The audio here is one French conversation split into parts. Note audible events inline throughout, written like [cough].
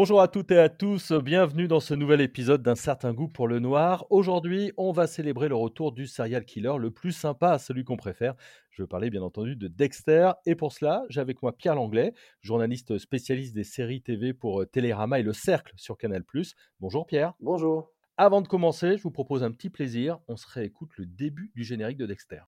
Bonjour à toutes et à tous, bienvenue dans ce nouvel épisode d'un certain goût pour le noir. Aujourd'hui, on va célébrer le retour du serial killer le plus sympa, celui qu'on préfère. Je veux parler bien entendu de Dexter. Et pour cela, j'ai avec moi Pierre Langlais, journaliste spécialiste des séries TV pour euh, Télérama et Le Cercle sur Canal+. Bonjour Pierre. Bonjour. Avant de commencer, je vous propose un petit plaisir. On se réécoute le début du générique de Dexter.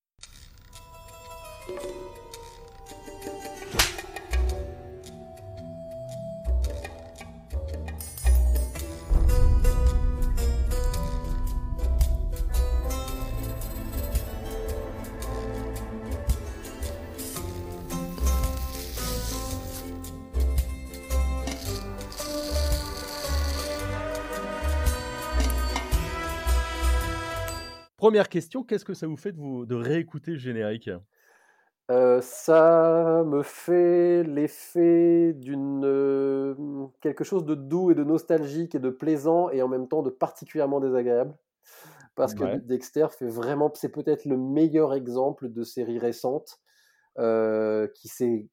Première question, qu'est-ce que ça vous fait de, vous, de réécouter le générique? Euh, ça me fait l'effet d'une euh, quelque chose de doux et de nostalgique et de plaisant et en même temps de particulièrement désagréable. Parce que Dexter fait vraiment c'est peut-être le meilleur exemple de série récente euh, qui s'est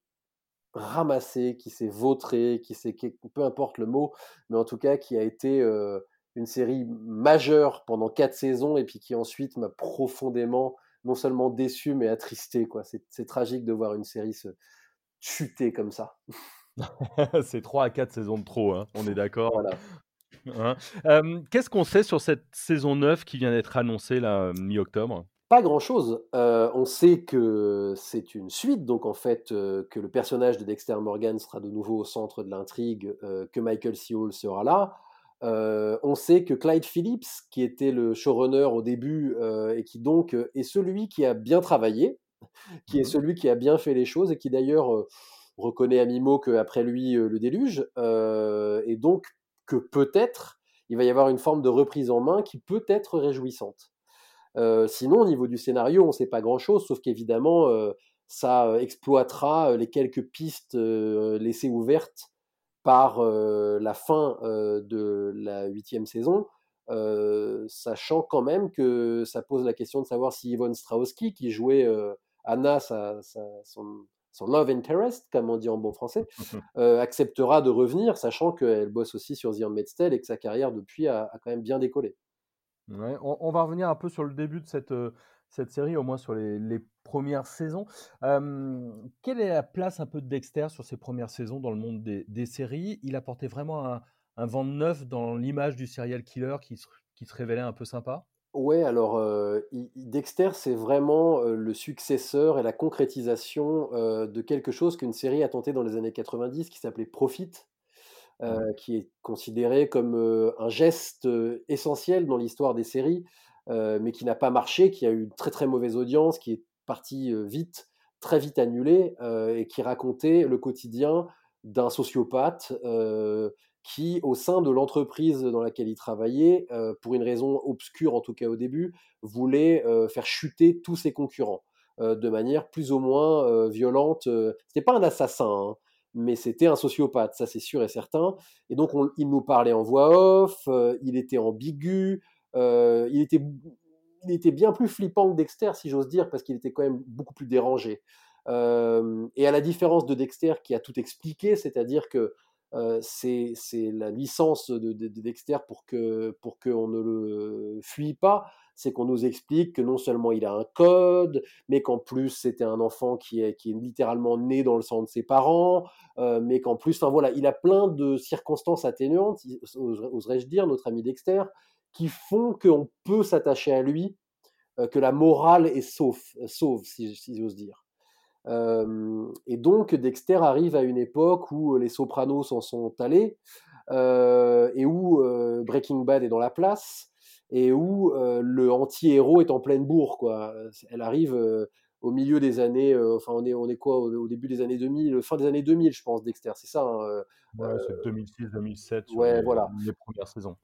ramassé, qui s'est vautré, qui s'est peu importe le mot, mais en tout cas qui a été une série majeure pendant quatre saisons et puis qui ensuite m'a profondément non seulement déçu mais attristé quoi. C'est tragique de voir une série se chuter comme ça. [laughs] c'est trois à quatre saisons de trop, hein, on est d'accord. Hein. Qu'est-ce qu'on sait sur cette saison 9 qui vient d'être annoncée là mi-octobre? Pas grand-chose. Euh, on sait que c'est une suite, donc en fait euh, que le personnage de Dexter Morgan sera de nouveau au centre de l'intrigue, euh, que Michael C. Hall sera là. Euh, on sait que Clyde Phillips, qui était le showrunner au début euh, et qui donc euh, est celui qui a bien travaillé, [laughs] qui est mmh celui qui a bien fait les choses et qui d'ailleurs reconnaît à mi-mot qu'après lui le déluge, et donc que peut-être il va y avoir une forme de reprise en main qui peut être réjouissante. sinon, au niveau du scénario, on ne sait pas grand-chose, sauf qu'évidemment, ça exploitera les quelques pistes laissées ouvertes par la fin de la huitième saison, sachant quand même que ça pose la question de savoir si Yvonne Strahovski, qui jouait Anna, son, love interest, comme on dit en bon français, acceptera de revenir, sachant qu'elle bosse aussi sur The Handmaid's Tale et que sa carrière depuis a, quand même bien décollé. on, va revenir un peu sur le début de cette, cette série, au moins sur les, premières saisons. quelle est la place un peu de Dexter sur ces premières saisons dans le monde des, séries? Il apportait vraiment un, vent neuf dans l'image du serial killer qui se, qui se révélait un peu sympa? Ouais, alors Dexter, c'est vraiment le successeur et la concrétisation de quelque chose qu'une série a tenté dans les années 90 qui s'appelait Profit, qui est considéré comme un geste essentiel dans l'histoire des séries. Euh, mais qui n'a pas marché, qui a eu une très très mauvaise audience, qui est parti euh, vite, très vite annulé, euh, et qui racontait le quotidien d'un sociopathe qui, au sein de l'entreprise dans laquelle il travaillait, pour une raison obscure en tout cas au début, voulait faire chuter tous ses concurrents de manière plus ou moins violente. C'était pas un assassin, hein, mais c'était un sociopathe, ça c'est sûr et certain. Et donc il nous parlait en voix off, il était ambigu, euh, il, était, il était bien plus flippant que Dexter, si j'ose dire, parce qu'il était quand même beaucoup plus dérangé. Euh, et à la différence de Dexter qui a tout expliqué, c'est-à-dire que euh, c'est la licence de, Dexter pour pour qu'on ne le fuit pas, c'est qu'on nous explique que non seulement il a un code, mais qu'en plus c'était un enfant qui est, qui est littéralement né dans le sang de ses parents, mais qu'en plus, enfin voilà, il a plein de circonstances atténuantes, oserais-je dire, notre ami Dexter, qui font qu'on peut s'attacher à lui, euh, que la morale est sauf, sauve, si, j'ose dire. et donc Dexter arrive à une époque où les Sopranos s'en sont allés euh, et où euh, Breaking Bad est dans la place et où le anti-héros est en pleine bourre quoi. Elle arrive au milieu des années, enfin on est on est quoi au, début des années 2000, fin des années 2000 je pense Dexter, c'est ça. Hein, ouais, c'est 2006-2007 ouais, voilà. les premières saisons.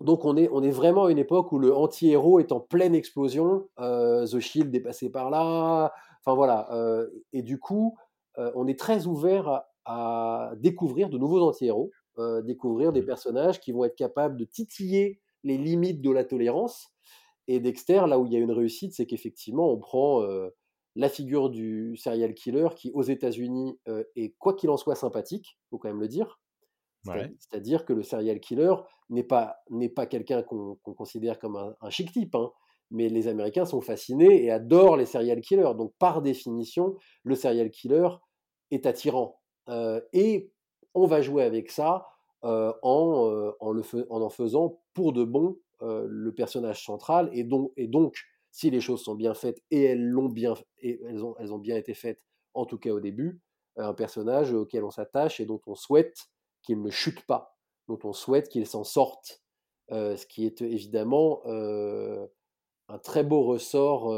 Donc on est, on est vraiment à une époque où le anti-héros est en pleine explosion, euh, The Shield est passé par là, enfin voilà. Euh, et du coup, euh, on est très ouvert à, découvrir de nouveaux anti-héros, découvrir des mmh. personnages qui vont être capables de titiller les limites de la tolérance. Et Dexter, là où il y a une réussite, c'est qu'effectivement, on prend la figure du serial killer qui, aux États-Unis, est quoi qu'il en soit sympathique, faut quand même le dire, C'est-à-dire que le serial killer n'est pas, pas quelqu'un qu'on considère comme un, chic type, hein, mais les Américains sont fascinés et adorent les serial killers. Donc par définition, le serial killer est attirant. Euh, et on va jouer avec ça euh, en, euh, en, le en, en faisant pour de bon le personnage central. Et donc, et donc, si les choses sont bien faites, et elles, l'ont bien, et elles, ont, elles ont bien été faites, en tout cas au début, un personnage auquel on s'attache et dont on souhaite qu'il ne chute pas, dont on souhaite qu'il s'en sorte, ce qui est évidemment un très beau ressort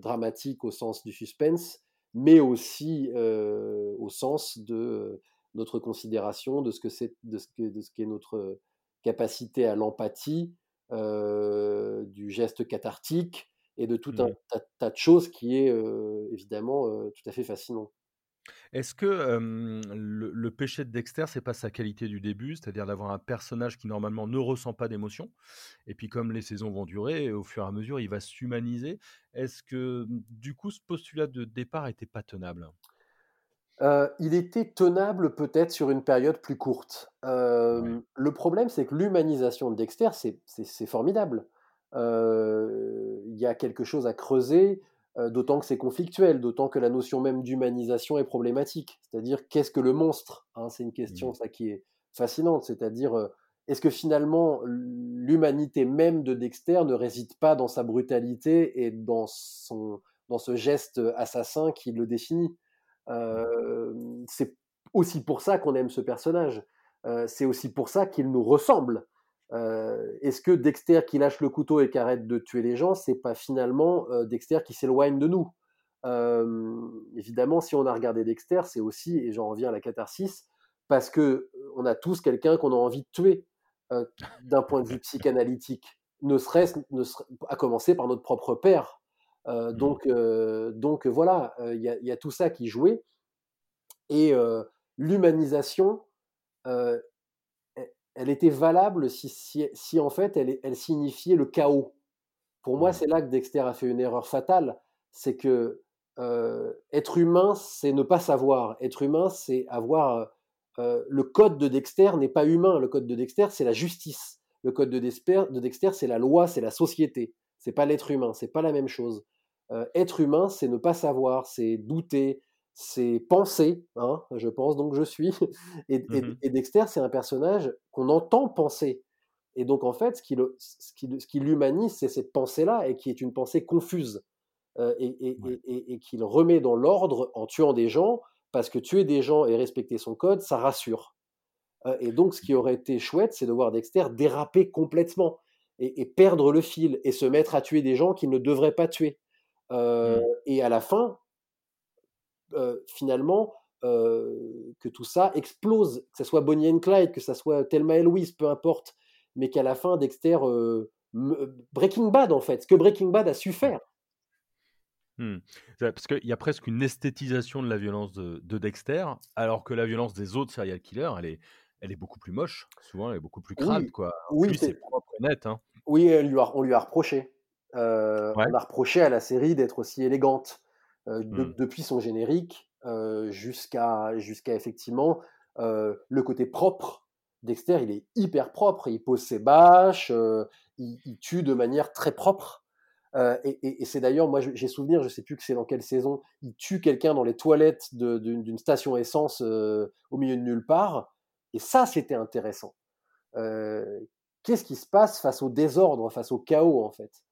dramatique au sens du suspense, mais aussi au sens de notre considération de ce que c'est, de ce, de ce qu'est notre capacité à l'empathie, du geste cathartique et de tout un tas, de choses qui est évidemment tout à fait fascinant. Est-ce que le, péché de Dexter, c'est pas sa qualité du début, c'est-à-dire d'avoir un personnage qui normalement ne ressent pas d'émotion, et puis comme les saisons vont durer, au fur et à mesure, il va s'humaniser. Est-ce que mmh, du coup, ce postulat de départ était pas tenable? Il était tenable peut-être sur une période plus courte. Le problème, c'est que l'humanisation de Dexter, c'est formidable. Il y a quelque chose à creuser d'autant que c'est conflictuel, d'autant que la notion même d'humanisation est problématique. C'est-à-dire, qu'est-ce que le monstre hein, C'est une question, mmh. ça, qui est fascinante. C'est-à-dire, euh, est-ce que finalement, l'humanité même de Dexter ne réside pas dans sa brutalité et dans, son, dans ce geste assassin qui le définit? Euh, C'est aussi pour ça qu'on aime ce personnage. c'est aussi pour ça qu'il nous ressemble. Euh, est-ce que Dexter qui lâche le couteau et qui arrête de tuer les gens, c'est pas finalement euh, Dexter qui s'éloigne de nous? Euh, Évidemment, si on a regardé Dexter, c'est aussi, et j'en reviens à la catharsis, parce que on a tous quelqu'un qu'on a envie de tuer d'un point de vue psychanalytique, ne serait-ce, à commencer par notre propre père. Mmh. donc, donc voilà, il y, y, a tout ça qui jouait. Et l'humanisation elle était valable si, si, en fait elle, elle, signifiait le chaos. Pour moi, mmh. c'est là que Dexter a fait une erreur fatale. C'est que euh, être humain, c'est ne pas savoir. Être humain, c'est avoir. Euh, euh, le code de Dexter n'est pas humain. Le code de Dexter, c'est la justice. Le code de Dexter, de Dexter c'est la loi, c'est la société. C'est pas l'être humain. C'est pas la même chose. être humain, c'est ne pas savoir, c'est douter, c'est penser, hein, je pense donc je suis. [laughs] Mmh et, Dexter, c'est un personnage qu'on entend penser. Et donc en fait, ce qui, ce qui, l'humanise, c'est cette pensée-là, et qui est une pensée confuse, euh, et, qu'il remet dans l'ordre en tuant des gens, parce que tuer des gens et respecter son code, ça rassure. Euh, et donc ce qui aurait été chouette, c'est de voir Dexter déraper complètement, et, perdre le fil, et se mettre à tuer des gens qu'il ne devrait pas tuer. Euh, mmh. Et à la fin, euh, finalement, euh, que tout ça explose, que ce soit Bonnie and Clyde, que ce soit Thelma et Louise, peu importe, mais qu'à la fin, Dexter, euh, Breaking Bad en fait, ce que Breaking Bad a su faire. Mmh. Parce qu'il y a presque une esthétisation de la violence de, Dexter, alors que la violence des autres serial killers, elle est, elle est beaucoup plus moche, souvent elle est beaucoup plus crade. Quoi. Oui, c'est propre et net. Hein. Oui, on lui a reproché. On a reproché à la série d'être aussi élégante. Euh, mmh. depuis son générique euh, jusqu'à jusqu'à effectivement euh, le côté propre. Dexter, il est hyper propre, il pose ses bâches, il, tue de manière très propre. et, c'est d'ailleurs, moi j'ai souvenir, je sais plus que c'est dans quelle saison, il tue quelqu'un dans les toilettes d'une station essence au milieu de nulle part. Et ça, c'était intéressant. Qu'est-ce qui se passe face au désordre, face au chaos en fait?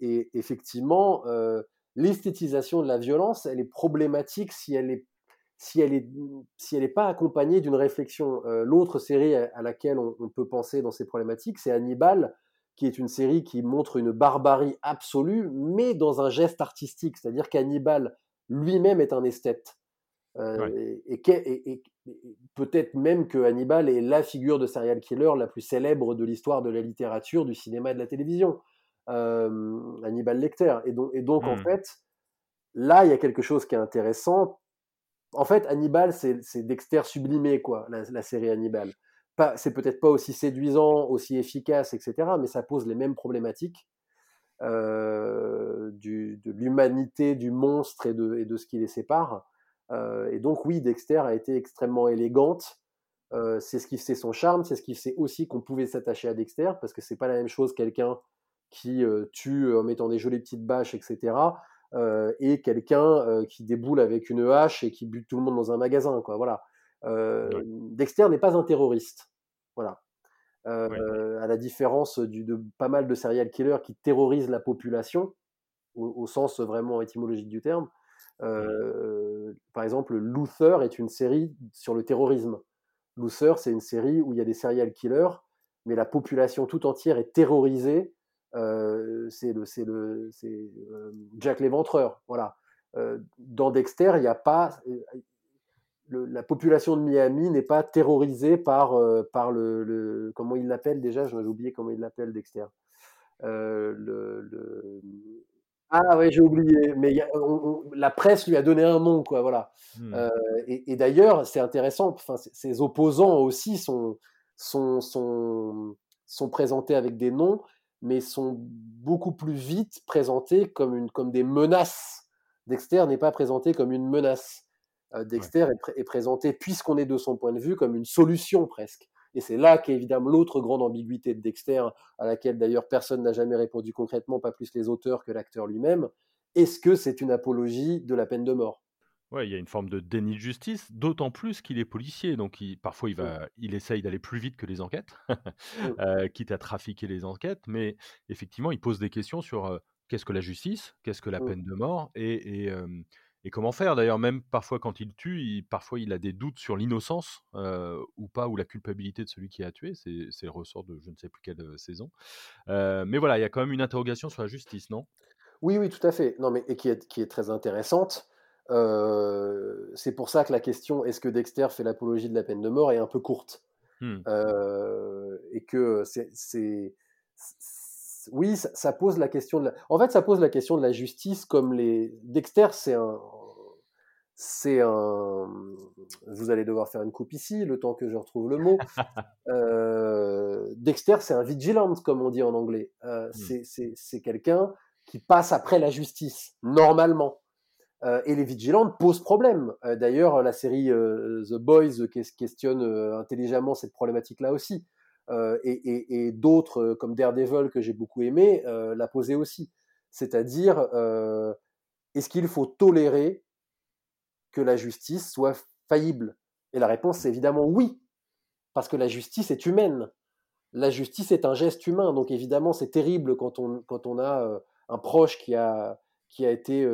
Et effectivement, l'esthétisation de la violence, elle est problématique si elle est si elle est si elle n'est pas accompagnée d'une réflexion. Euh, l'autre série à, laquelle on, peut penser dans ces problématiques, c'est Hannibal, qui est une série qui montre une barbarie absolue, mais dans un geste artistique. C'est-à-dire qu'Hannibal lui-même est un esthète. Euh, et, et, peut-être même que Hannibal est la figure de serial killer la plus célèbre de l'histoire de la littérature, du cinéma et de la télévision. Hannibal Lecter. Et donc, et donc en mmh. fait, là, il y a quelque chose qui est intéressant. En fait, Hannibal, c'est Dexter sublimé, quoi, la, série Hannibal. C'est peut-être pas aussi séduisant, aussi efficace, etc., mais ça pose les mêmes problématiques euh, du, de l'humanité du monstre et de, et de ce qui les sépare. Euh, et donc, oui, Dexter a été extrêmement élégante, c'est ce qui fait son charme, c'est ce qui fait aussi qu'on pouvait s'attacher à Dexter, parce que c'est pas la même chose quelqu'un qui tue en mettant des jolies petites bâches, etc., et quelqu'un qui déboule avec une hache et qui bute tout le monde dans un magasin, quoi. Voilà. Dexter n'est pas un terroriste. Voilà. À la différence du, de pas mal de serial killers qui terrorisent la population, au, sens vraiment étymologique du terme. par exemple, Luther est une série sur le terrorisme. Luther, c'est une série où il y a des serial killers, mais la population tout entière est terrorisée. C'est le, c'est le, c'est Jack l'Éventreur. Voilà. dans Dexter, il n'y a pas, la population de Miami n'est pas terrorisée par, par le, comment il l'appelle déjà, j'ai oublié comment il l'appelle Dexter. le, ah ouais, j'ai oublié, mais la presse lui a donné un nom, quoi, voilà. Mmh. Euh, et, d'ailleurs, c'est intéressant, enfin, ses opposants aussi sont, sont, sont, sont, présentés avec des noms, mais sont beaucoup plus vite présentés comme, une, comme des menaces. Dexter n'est pas présenté comme une menace. Euh, Dexter est, est, présenté, puisqu'on est de son point de vue, comme une solution presque. Et c'est là qu'est évidemment l'autre grande ambiguïté de Dexter, à laquelle d'ailleurs personne n'a jamais répondu concrètement, pas plus les auteurs que l'acteur lui-même. Est-ce que c'est une apologie de la peine de mort? Ouais, il y a une forme de déni de justice, d'autant plus qu'il est policier, donc il, parfois il mmh. va, il essaye d'aller plus vite que les enquêtes, mmh. [laughs] euh, quitte à trafiquer les enquêtes, mais effectivement, il pose des questions sur euh, qu'est-ce que la justice, qu'est-ce que la mmh. peine de mort, et, et comment faire D'ailleurs, même parfois quand il tue, il, parfois il a des doutes sur l'innocence ou pas, ou la culpabilité de celui qui a tué. C'est, le ressort de je ne sais plus quelle saison. mais voilà, il y a quand même une interrogation sur la justice, non? Oui, oui, tout à fait. Non, mais et qui est, qui est très intéressante. C'est pour ça que la question est-ce que Dexter fait l'apologie de la peine de mort est un peu courte. Mmh. et que c'est, oui, ça, pose la question de la... En fait, ça pose la question de la justice comme les... Dexter, c'est un... C'est un... Vous allez devoir faire une coupe ici, le temps que je retrouve le mot. [laughs] Euh, Dexter, c'est un vigilant, comme on dit en anglais. Euh, hmm. C'est quelqu'un qui passe après la justice, normalement. Euh, et les vigilantes posent problème. D'ailleurs, la série The Boys questionne intelligemment cette problématique-là aussi. Euh, et, d'autres euh, comme Daredevil que j'ai beaucoup aimé euh, l'a posé aussi. C'est-à-dire, est-ce qu'il faut tolérer que la justice soit faillible? Et la réponse c'est évidemment oui, parce que la justice est humaine. La justice est un geste humain, donc évidemment c'est terrible quand on a un proche qui a, qui a été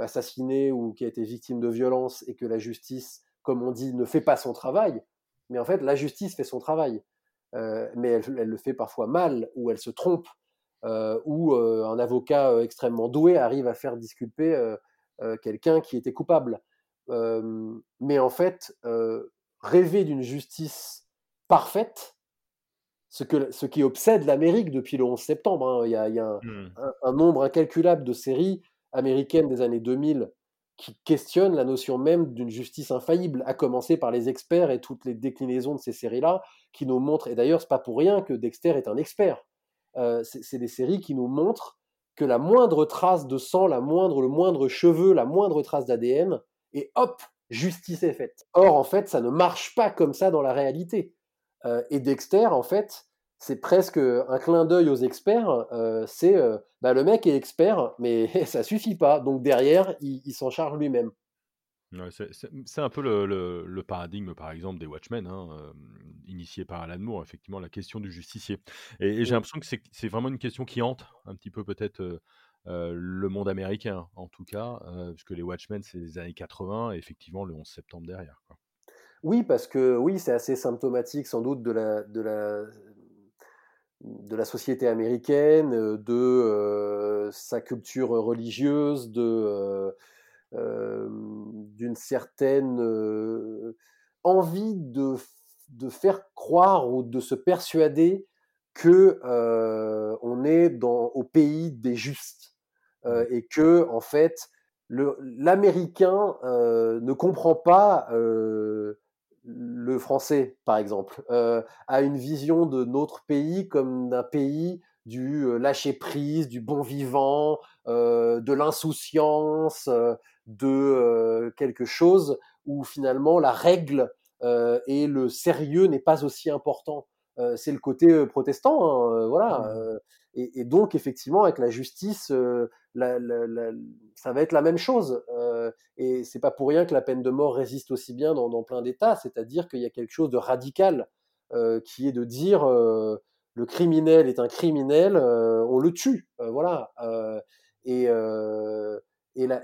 assassiné ou qui a été victime de violence et que la justice, comme on dit, ne fait pas son travail. Mais en fait, la justice fait son travail. Euh, mais elle, le fait parfois mal, ou elle se trompe, euh, ou un avocat extrêmement doué arrive à faire disculper quelqu'un qui était coupable. mais en fait, rêver d'une justice parfaite, ce, que, ce qui obsède l'Amérique depuis le 11 septembre. Hein, il y a, mmh. un, un, nombre incalculable de séries américaines des années 2000 qui questionne la notion même d'une justice infaillible, à commencer par les experts et toutes les déclinaisons de ces séries-là, qui nous montrent, et d'ailleurs, c'est pas pour rien que Dexter est un expert. Euh, c'est des séries qui nous montrent que la moindre trace de sang, la moindre, le moindre cheveu, la moindre trace d'ADN, et hop, justice est faite. Or, en fait, ça ne marche pas comme ça dans la réalité. Euh, et Dexter, en fait, c'est presque un clin d'œil aux experts. Euh, c'est euh, bah, le mec est expert, mais [laughs] ça suffit pas. Donc derrière, il, s'en charge lui-même. c'est un peu le, paradigme, par exemple, des Watchmen, hein, euh, initié par Alan Moore, effectivement, la question du justicier. Et, j'ai l'impression que c'est vraiment une question qui hante un petit peu peut-être le monde américain, en tout cas, puisque les Watchmen, c'est les années 80, et effectivement, le 11 septembre derrière. Oui, parce que oui, c'est assez symptomatique sans doute de la, de la de la société américaine, euh, de euh, sa culture religieuse, de euh, d'une certaine envie de, de, faire croire ou de se persuader que on est dans, au pays des justes et que en fait l'américain ne comprend pas le français, par exemple, euh, a une vision de notre pays comme d'un pays du euh, lâcher-prise, du bon vivant, euh, de l'insouciance, de quelque chose où finalement la règle et le sérieux n'est pas aussi important. c'est le côté protestant, hein, voilà. Mmh. Et, donc, effectivement, avec la justice, la, ça va être la même chose. et c'est pas pour rien que la peine de mort résiste aussi bien dans, plein d'États. C'est-à-dire qu'il y a quelque chose de radical qui est de dire le criminel est un criminel, on le tue. voilà. et, la,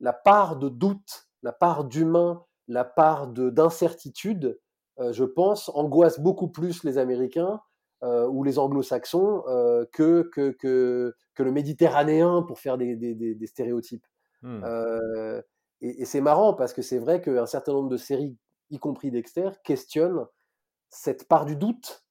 la part de doute, la part d'humain, la part d'incertitude, je pense, angoisse beaucoup plus les Américains euh, ou les anglo-saxons euh, que, que, que, que, le méditerranéen pour faire des, des, des, stéréotypes. Mmh. Euh, et, c'est marrant parce que c'est vrai qu'un certain nombre de séries, y compris Dexter, questionnent cette part du doute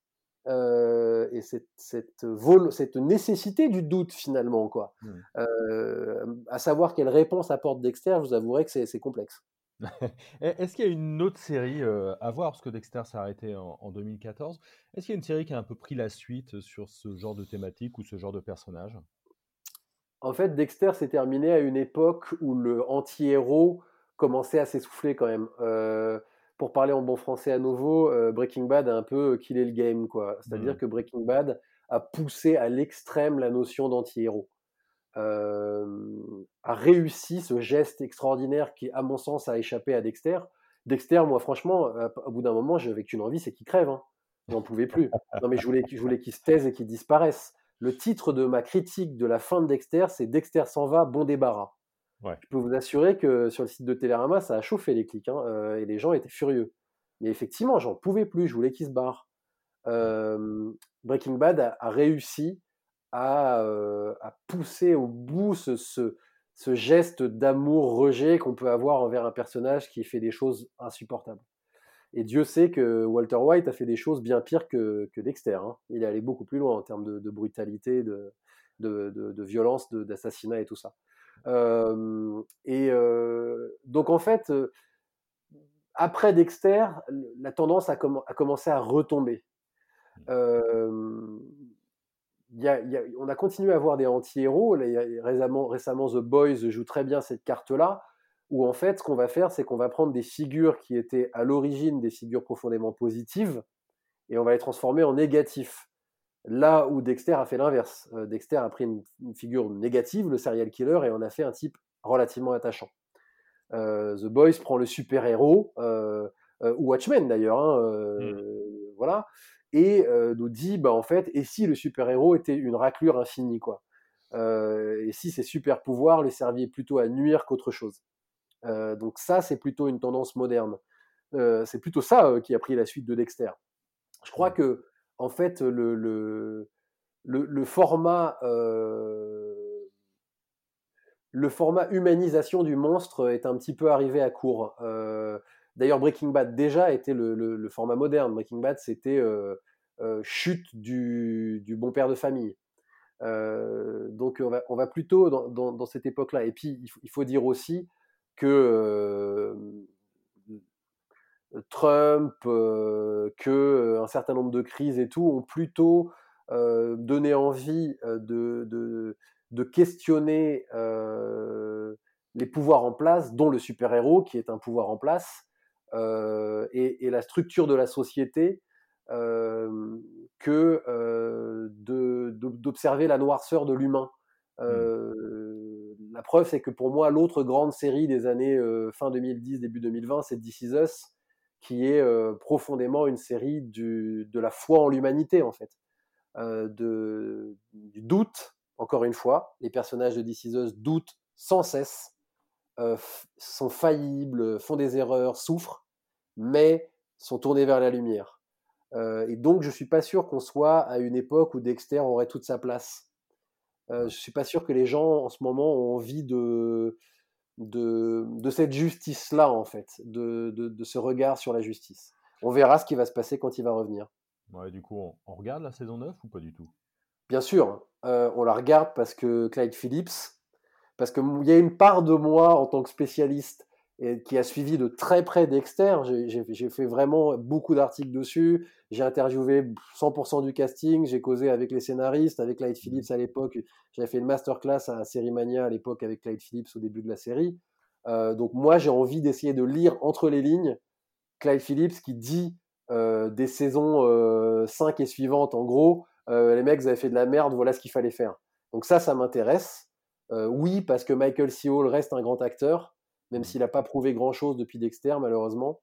et cette, cette, vol cette nécessité du doute finalement. Quoi. Mmh. à savoir quelle réponse apporte Dexter, je vous avouerai que c'est complexe. [laughs] Est-ce qu'il y a une autre série à voir? Parce que Dexter s'est arrêté en, 2014. Est-ce qu'il y a une série qui a un peu pris la suite sur ce genre de thématique ou ce genre de personnage? En fait, Dexter s'est terminé à une époque où le anti-héros commençait à s'essouffler quand même. pour parler en bon français à nouveau, Breaking Bad a un peu killé le game. C'est-à-dire mmh. que Breaking Bad a poussé à l'extrême la notion d'anti-héros a réussi ce geste extraordinaire qui, à mon sens, a échappé à Dexter. Dexter, moi, franchement, au bout d'un moment, j'avais qu'une envie, c'est qu'il crève. Hein. J'en pouvais plus. Non, mais je voulais, je voulais qu'il se taise et qu'il disparaisse. Le titre de ma critique de la fin de Dexter, c'est Dexter s'en va, bon débarras. Je peux vous assurer que sur le site de Télérama, ça a chauffé les clics hein, et les gens étaient furieux. Mais effectivement, j'en pouvais plus, je voulais qu'il se barre. Breaking Bad a réussi à, pousser au bout ce, ce, geste d'amour-rejet qu'on peut avoir envers un personnage qui fait des choses insupportables. Et Dieu sait que Walter White a fait des choses bien pires que, que Dexter. Hein. Il est allé beaucoup plus loin en termes de, brutalité, de, de, violence, d'assassinat et tout ça. et donc en fait, après Dexter, la tendance a, a commencé à retomber. Euh, on a continué à avoir des anti-héros. Récemment, récemment, The Boys joue très bien cette carte-là, où en fait, ce qu'on va faire, c'est qu'on va prendre des figures qui étaient à l'origine des figures profondément positives, et on va les transformer en négatifs. Là où Dexter a fait l'inverse. Euh, Dexter a pris une, figure négative, le serial killer, et on a fait un type relativement attachant. Euh, The Boys prend le super-héros, euh, ou Watchmen d'ailleurs, hein, mmh. voilà, et nous dit bah en fait et si le super héros était une raclure infinie quoi? Et si ses super pouvoirs lui servaient plutôt à nuire qu'autre chose? Donc ça c'est plutôt une tendance moderne. C'est plutôt ça qui a pris la suite de Dexter. Je crois que en fait le, le, le, format le format humanisation du monstre est un petit peu arrivé à court D'ailleurs, Breaking Bad déjà était le, format moderne. Breaking Bad, c'était euh, euh, chute du, bon père de famille. Euh, donc on va, plutôt dans, cette époque-là. Et puis il faut, dire aussi que Trump, que un certain nombre de crises et tout ont plutôt donné envie de questionner les pouvoirs en place, dont le super-héros qui est un pouvoir en place, euh, et, la structure de la société euh, que euh, d'observer la noirceur de l'humain. Mmh. La preuve, c'est que pour moi, l'autre grande série des années fin 2010, début 2020, c'est This Is Us, qui est profondément une série du, de la foi en l'humanité, en fait. de, du doute, encore une fois. Les personnages de This Is Us doutent sans cesse, sont faillibles, font des erreurs, souffrent mais sont tournés vers la lumière. Euh, et donc, je ne suis pas sûr qu'on soit à une époque où Dexter aurait toute sa place. Euh, je ne suis pas sûr que les gens, en ce moment, ont envie de, de, de cette justice-là, en fait, de, de, ce regard sur la justice. On verra ce qui va se passer quand il va revenir. Ouais, du coup, on, regarde la saison 9 ou pas du tout? Bien sûr, euh, on la regarde parce que Clyde Phillips, parce qu'il y a une part de moi en tant que spécialiste qui a suivi de très près Dexter. J'ai fait vraiment beaucoup d'articles dessus. J'ai interviewé 100% du casting. J'ai causé avec les scénaristes, avec Clyde Phillips à l'époque. J'avais fait une masterclass à Série Mania à l'époque avec Clyde Phillips au début de la série. Euh, donc moi, j'ai envie d'essayer de lire entre les lignes Clive Phillips qui dit des saisons 5 et suivantes, en gros, les mecs avaient fait de la merde, voilà ce qu'il fallait faire. Donc ça, ça m'intéresse. Oui, parce que Michael C. Hall reste un grand acteur, même mmh. s'il n'a pas prouvé grand-chose depuis Dexter, malheureusement.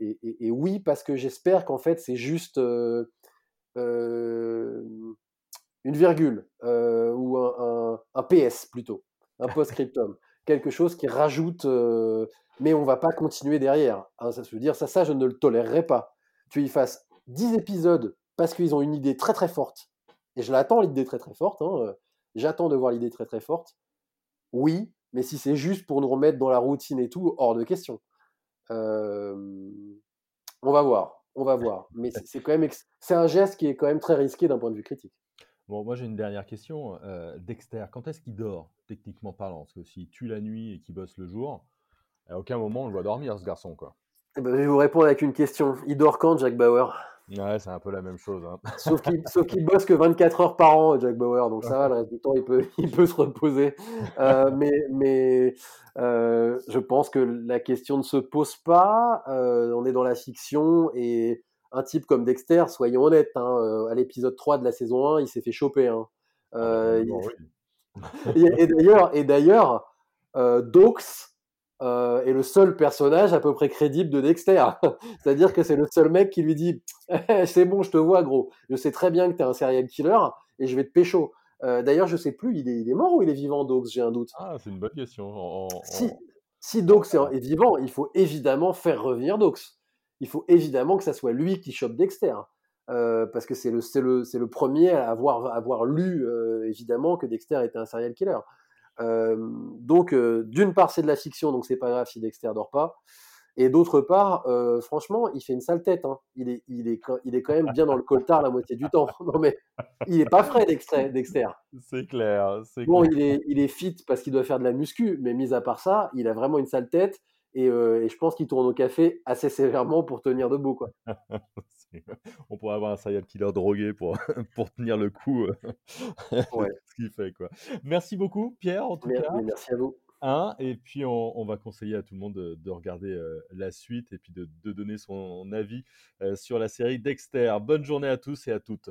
et, oui, parce que j'espère qu'en fait, c'est juste une virgule ou un, PS plutôt, un post-scriptum, [laughs] quelque chose qui rajoute, mais on va pas continuer derrière. Hein, ça veut dire ça, ça je ne le tolérerai pas. Tu y fasses 10 épisodes parce qu'ils ont une idée très très forte, et je l'attends l'idée très très forte. Hein, j'attends de voir l'idée très très forte. Oui, mais si c'est juste pour nous remettre dans la routine et tout, hors de question. on va voir, on va voir. Mais c'est quand même, c'est un geste qui est quand même très risqué d'un point de vue critique. Bon, moi j'ai une dernière question. Euh, Dexter, quand est-ce qu'il dort, techniquement parlant? Parce que s'il tue la nuit et qu'il bosse le jour, à aucun moment on le voit dormir, ce garçon. quoi. Eh ben, je vais vous répondre avec une question. Il dort quand, Jack Bauer Ouais, c'est un peu la même chose. Hein. [laughs] Sauf qu'il bosse que 24 heures par an, Jack Bauer. Donc ça va, le reste du temps, il peut, [laughs] il peut se reposer. Euh, [laughs] mais mais euh, je pense que la question ne se pose pas. on est dans la fiction et un type comme Dexter, soyons honnêtes, hein, euh, à l'épisode 3 de la saison 1, il s'est fait choper. Hein. Ah, euh, et d'ailleurs, et d'ailleurs euh, est le seul personnage à peu près crédible de Dexter. [laughs] C'est-à-dire que c'est le seul mec qui lui dit [laughs] C'est bon, je te vois, gros. Je sais très bien que tu es un serial killer et je vais te pécho. d'ailleurs, je sais plus, il est, il est, mort ou il est vivant, Dox J'ai un doute. Ah, c'est une bonne question. Si, si Dox est, vivant, il faut évidemment faire revenir Dox il faut évidemment que ça soit lui qui chope Dexter. Euh, parce que c'est le, le, le, premier à avoir, avoir lu, euh, évidemment, que Dexter était un serial killer. Euh, donc, d'une part, c'est de la fiction, donc c'est pas grave si Dexter dort pas. Et d'autre part, franchement, il fait une sale tête. Hein. Il, est, il, est, il est quand même bien dans le coltard la moitié du temps. [laughs] Non, mais il est pas frais, Dexter. C'est clair. Bon, Il, est, il est fit parce qu'il doit faire de la muscu, mais mis à part ça, il a vraiment une sale tête. Euh, et, je pense qu'il tourne au café assez sévèrement pour tenir debout. Quoi. [laughs] On pourrait avoir un serial killer drogué pour, [laughs] pour tenir le coup. Euh, [laughs] ce qu'il fait. Quoi. Merci beaucoup, Pierre, en tout merci, cas. Merci à vous. Hein, et puis on, va conseiller à tout le monde de, regarder euh, la suite et puis de, de donner son avis sur la série Dexter. Bonne journée à tous et à toutes.